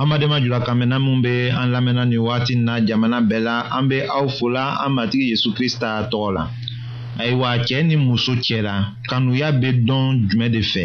an badenma jula kan mɛnna minw be an lamɛnna ni wagati na jamana bɛɛ la an be aw fola an matigi yezu krista tɔgɔ la ayiwa cɛɛ ni muso cɛla kanuya be dɔn jumɛn de fɛ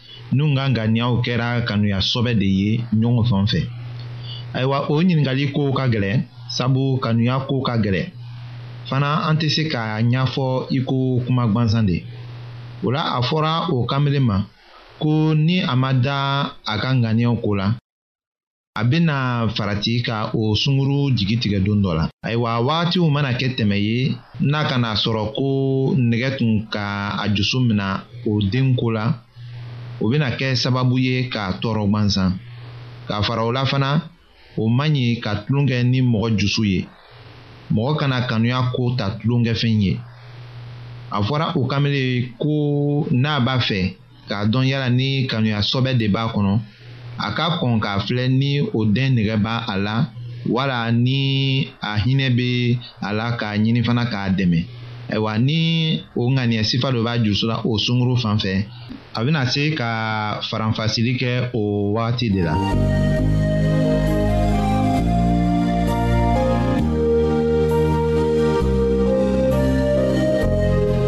n'u ka ŋaniyaw kɛra kanuya sɔbɛ de ye ɲɔgɔn fan fɛ ayiwa o ɲininkali ko ka gɛlɛn sabu kanuya ko ka gɛlɛn fana an tɛ se k'a ɲɛfɔ i ko kuma gwansan de o la a fɔra o kamalen ma ko ni a ma da a ka ŋaniyaw ko la a bɛna farati ka o sunguru jigi tigɛ don dɔ la ayiwa wagatiw mana kɛ tɛmɛ ye n'a kana sɔrɔ ko nɛgɛ tun ka a dusu mina o den ko la o bɛna kɛ sababu ye ka tɔɔrɔ gwansan ka fara o la fana o man ɲi ka tulonkɛ ni mɔgɔ dusu ye mɔgɔ kana kanuya ko ta tulonkɛfɛn ye a fɔra o kamalen ko n'a b'a fɛ k'a dɔn yala ni kanuya sɔbɛ de b'a kɔnɔ a ka kɔn k'a filɛ ni o den nɛgɛ b'a a la wala ni a hinɛ bɛ a la k'a ɲini fana k'a dɛmɛ ayiwa ni o ŋaniya sifa dɔ b'a jusu la o sunkuru fan fɛ a bɛna se ka faranfasili kɛ o wagati de la.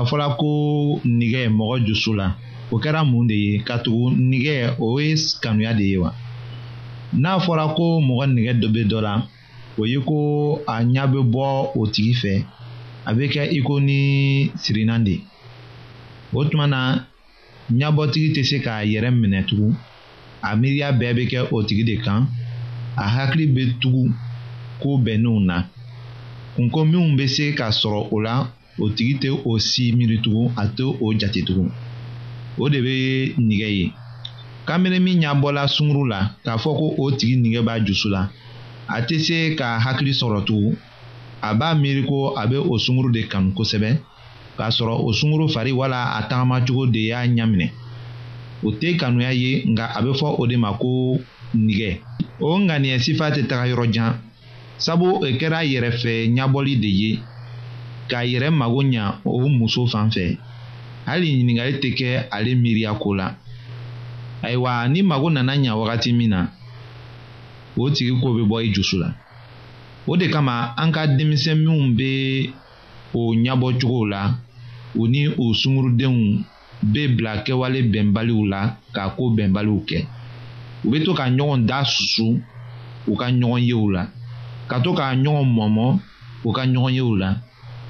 a fɔra ko nigɛ mɔgɔ dusu la o kɛra mun de ye katugu nigɛ o ye kanuya de ye wa n'a fɔra ko mɔgɔ nigɛ dɔ bɛ dɔ la o ye ko a ɲɛ bɛ bɔ o tigi fɛ a bɛ kɛ i ko ni sirinan de o tuma na ɲɛbɔtigi tɛ se k'a yɛrɛ minɛ tugun a miiriya bɛɛ bɛ kɛ o tigi de kan a hakili bɛ tugu ko bɛnnenw na kunko minnu bɛ se ka sɔrɔ o la o tigi tɛ o si miiri tugun a tɛ o jate tugun o de bɛ nɛgɛ ye kamere min ɲɛbɔla sunkuru la k'a fɔ ko o tigi nɛgɛ b'a dusu la a tɛ se ka hakili sɔrɔ tugun a b'a miiri ko a bɛ o sunkuru de kanu kosɛbɛ k'a sɔrɔ o sunkuru fari wala a tagamacogo de y'a ɲaminɛ o tɛ kanuya ye nka a bɛ fɔ o de ma ko nɛgɛ o ŋaniya sifa tɛ taga yɔrɔ jan sabu e kɛra yɛrɛfɛ ɲabɔli de ye k'a yɛrɛ mago ɲa o muso fan fɛ hali ɲininkali tɛ kɛ ale miiriya ko la ayiwa ni mago nana ɲa wagati min na o tigi ko bɛ bɔ i dusu la o de kama an ka denmisɛn minnu bɛ o ɲabɔ cogow la u ni u sunkurudenw bɛ bila kɛwale bɛnbaliw la k'a ko bɛnbaliw kɛ u bɛ to ka ɲɔgɔn da susu u ka ɲɔgɔn yew la ka to ka ɲɔgɔn mɔmɔ u ka ɲɔgɔn yew la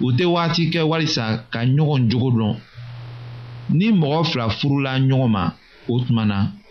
u tɛ waati kɛ walisa ka ɲɔgɔn jogo dɔn ni mɔgɔ fila furula ɲɔgɔn ma o tuma na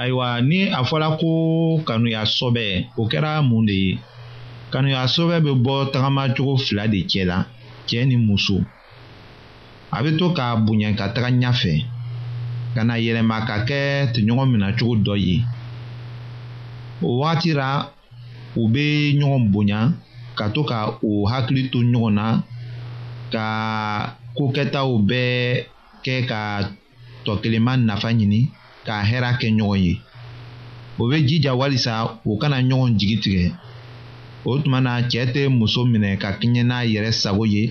ayiwa ni a fɔla ko kanuya sɔbɛ o kɛra mun de ye kanuya sɔbɛ bɛ bɔ tagamacogo fila de cɛ la cɛɛ ni muso a bɛ to k'a bonya ka taga ɲɛfɛ ka na yɛlɛma ka kɛ tɔɲɔgɔn minɛ cogo dɔ ye o wagati la u bɛ ɲɔgɔn bonya ka to ka u hakili to ɲɔgɔn na ka ko kɛtaw bɛɛ kɛ ka tɔ kelenma nafa ɲini k'a hɛra kɛ ɲɔgɔn ye o bɛ jija walisa u kana ɲɔgɔn jigi tigɛ o tuma na cɛɛ tɛ muso minɛ ka kɛɲɛ n'a yɛrɛ sago ye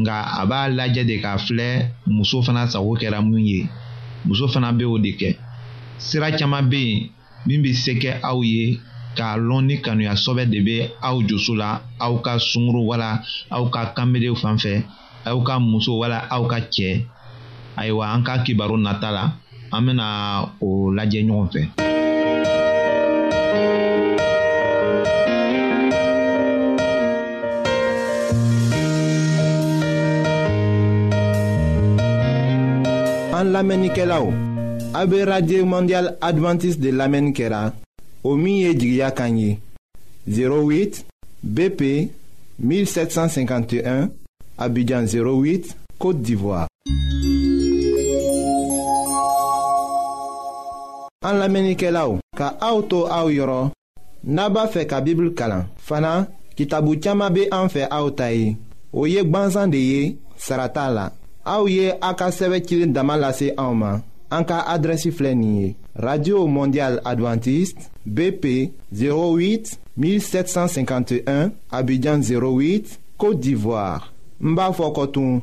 nka a b'a lajɛ de k'a filɛ muso fana sago kɛra min ye muso fana bɛ o de kɛ sira caman bɛ yen min bɛ se kɛ aw ye k'a lɔn ni kanuya sɔbɛ de bɛ aw joso la aw ka sunguru wala aw ka kanberew fan fɛ aw ka muso wala aw ka cɛ ayiwa an ka kibaru nata la an bɛna o lajɛ ɲɔgɔn fɛ. an lamɛnnikɛlaw. a bɛ radio mondial adventiste de lamɛnni kɛra o min ye jigiya kan ye 08 bp 1751 abidjan 08 côte d'ivoire. an lamɛnnikɛlaw ka aw to aw yɔrɔ. n'a b'a fɛ ka bibulu kalan fana kitabu caman bɛ an fɛ aw ta ye o ye gbansan de ye sara t'a la aw ye a ka sɛbɛn cilen dama lase anw ma an ka adrɛsi filɛ nin ye radio mondial adventiste bp 08 1751 abidjan 08 côte d'ivoire n b'a fɔ kɔtun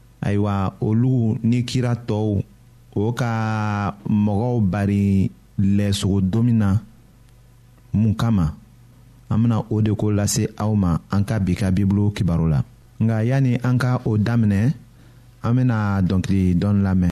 ayiwa olu ni kira tɔw o ka mɔgɔw bari lɛsogo donmin na mun kama an bɛna o de ko lase aw ma an ka bi ka bibulu kibaru la nka yanni an ka o daminɛ an bɛna dɔnkili dɔn lamɛn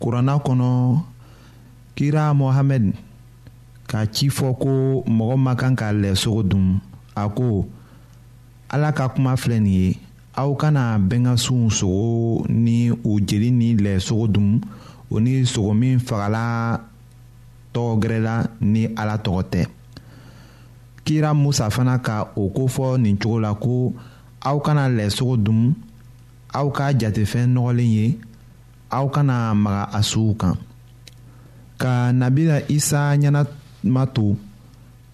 kuranna kɔnɔ kira mohamɛd ka ci fɔ ko mɔgɔ man kan ka lɛ sogo dun a ko ala ka kuma filɛ nin ye aw kana bɛnkasunw sogo ni u jeli ni lɛ sogo dun o ni sogo min fagala tɔgɔ gɛrɛla ni ala tɔgɔ tɛ kira musa fana ka o ko fɔ nin cogo la ko aw kana lɛ sogo dun aw ka jatefɛn nɔgɔlen ye aw kana maga a suw kan ka nabila isa ɲɛnama to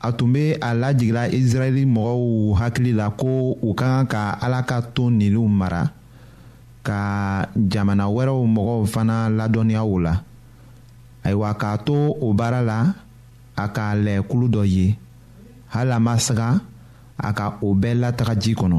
a tun bɛ a lajigila israɛli mɔgɔw hakili la ko u ka kan ka ala ka ton niliw mara ka jamana wɛrɛw mɔgɔw fana ladɔnniya o la ayiwa k'a to o baara la a ka lɛ kulu dɔ ye hali a ma siga a ka o bɛɛ lataga ji kɔnɔ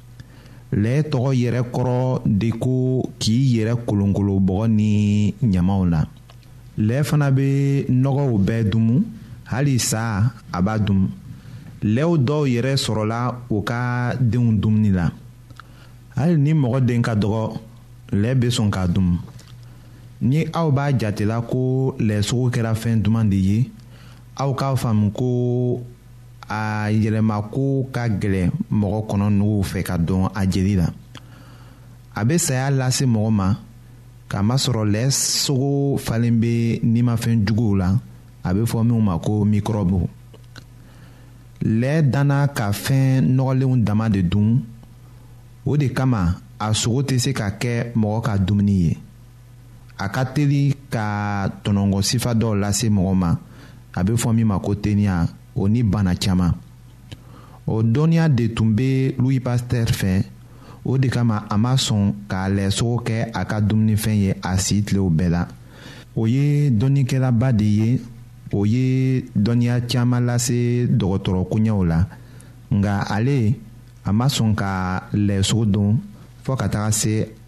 lɛɛ tɔgɔ yɛrɛ kɔrɔ de ko k'i yɛrɛ kolonkolo bɔgɔ ni ɲamaw na lɛɛ fana bɛ nɔgɔw bɛɛ dumu hali sa a b'a dumu lɛw dɔw yɛrɛ sɔrɔla u ka denw dumuni la hali ni mɔgɔ den ka dɔgɔ lɛɛ bɛ sɔn k'a dumu ni aw b'a jatela ko lɛɛ sogo kɛra fɛn duman de ye aw k'a faamu ko a yɛlɛmako ka gɛlɛn mɔgɔ kɔnɔ nuguw fɛ ka dɔn a jeli la a bɛ saya lase mɔgɔ ma k'a masɔrɔ lɛ sogo falen bɛ nimafɛn juguw la a bɛ fɔ minnu ma ko mikɔrɔbu lɛ danna ka fɛn nɔgɔlenw dama de dun o de kama a sogo tɛ se ka kɛ mɔgɔ ka dumuni ye a ka teli ka tɔnɔngɔ sifa dɔw lase mɔgɔ ma a bɛ fɔ min ma ko teniya o ni bana caman o dɔnniya de tun bɛ louis pasteur fɛ o de kama a ma sɔn k'a lɛsogo kɛ a ka dumunifɛn ye a si tilew bɛɛ la o ye dɔnnikɛlaba de ye o ye dɔnniya caman lase dɔgɔtɔrɔ koɲɛw la nka ale a ma sɔn ka lɛsogo don fɔɔ ka taga se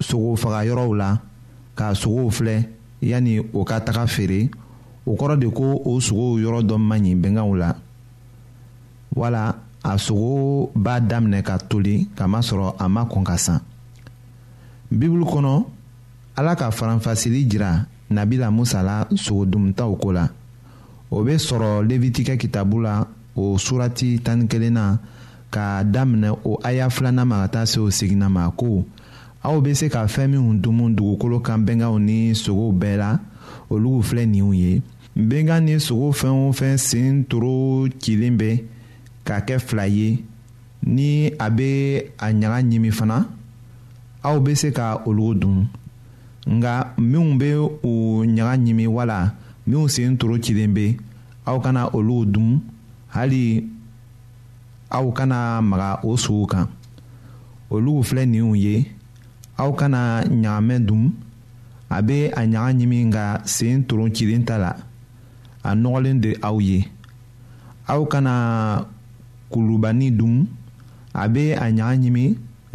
sogo faga yɔrɔw la ka sogow filɛ yanni o ka taga feere o kɔrɔ de ko o sogow yɔrɔ dɔ man ɲi bɛnkanw la wala a sogo b'a daminɛ ka toli k'a masɔrɔ a ma kɔn ka san bibulu kɔnɔ ala ka faranfasili jira nabila musa la sogodumutaw ko la o bɛ sɔrɔ levitikɛ kitabu la o surati tan ni kelenna k'a daminɛ o aya filanan ma ka taa se o seginna ma ko aw bɛ se ka fɛn minnu dumu dugukolo kan bɛnkanw ni sogow bɛɛ la olu filɛ ninw ye bɛnkan ni sogo fɛn o fɛn sen toro cilen bɛ ka kɛ fila ye ni a bɛ a ɲaga ɲimi fana aw bɛ se ka olu dun nka minnu bɛ u ɲaga ɲimi wala minnu sen toro cilen bɛ aw kana olu dun hali aw kana maga o sow kan olu filɛ ninw ye aw kana ɲagamɛ dun a bɛ a ɲaga ɲimi ka sen toron cilen ta la a nɔgɔlen de aw ye aw kana kulubani dun a bɛ a ɲaga ɲimi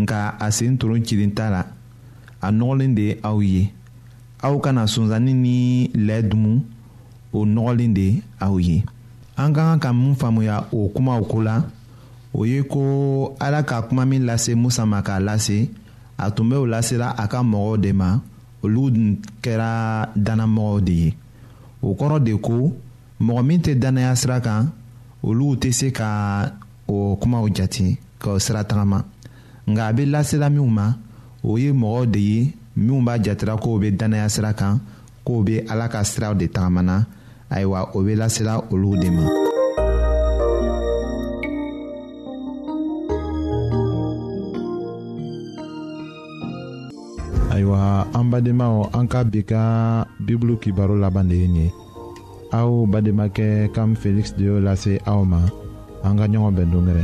nka a sen toron cilen ta la a nɔgɔlen de aw ye aw kana sonsanni ni lɛ dumu o nɔgɔlen de aw ye an ka kan ka mun faamuya o kumaw ko la o ye ko ala ka kuma min lase musa ma k'a lase a tun bɛ o lasela a ka mɔgɔw de ma olu dun kɛra dannamɔgɔw de ye o kɔrɔ de ko mɔgɔ min tɛ dannaya sira kan olu tɛ se ka o kumaw jate ka o sira tagama nka a bɛ lasela minnu ma o ye mɔgɔw de ye minnu b'a jatera ko o bɛ dannaya sira kan k'o be ala ka siraw de tagamana ayiwa o be lasela olu de ma ayiwa an badenmaw an ka bi ka bibulu kibaro laban de ye nin ye aw bademakɛ kam feliksi de y'o lase aw ma an ka ɲɔgɔn bɛn dongɛrɛ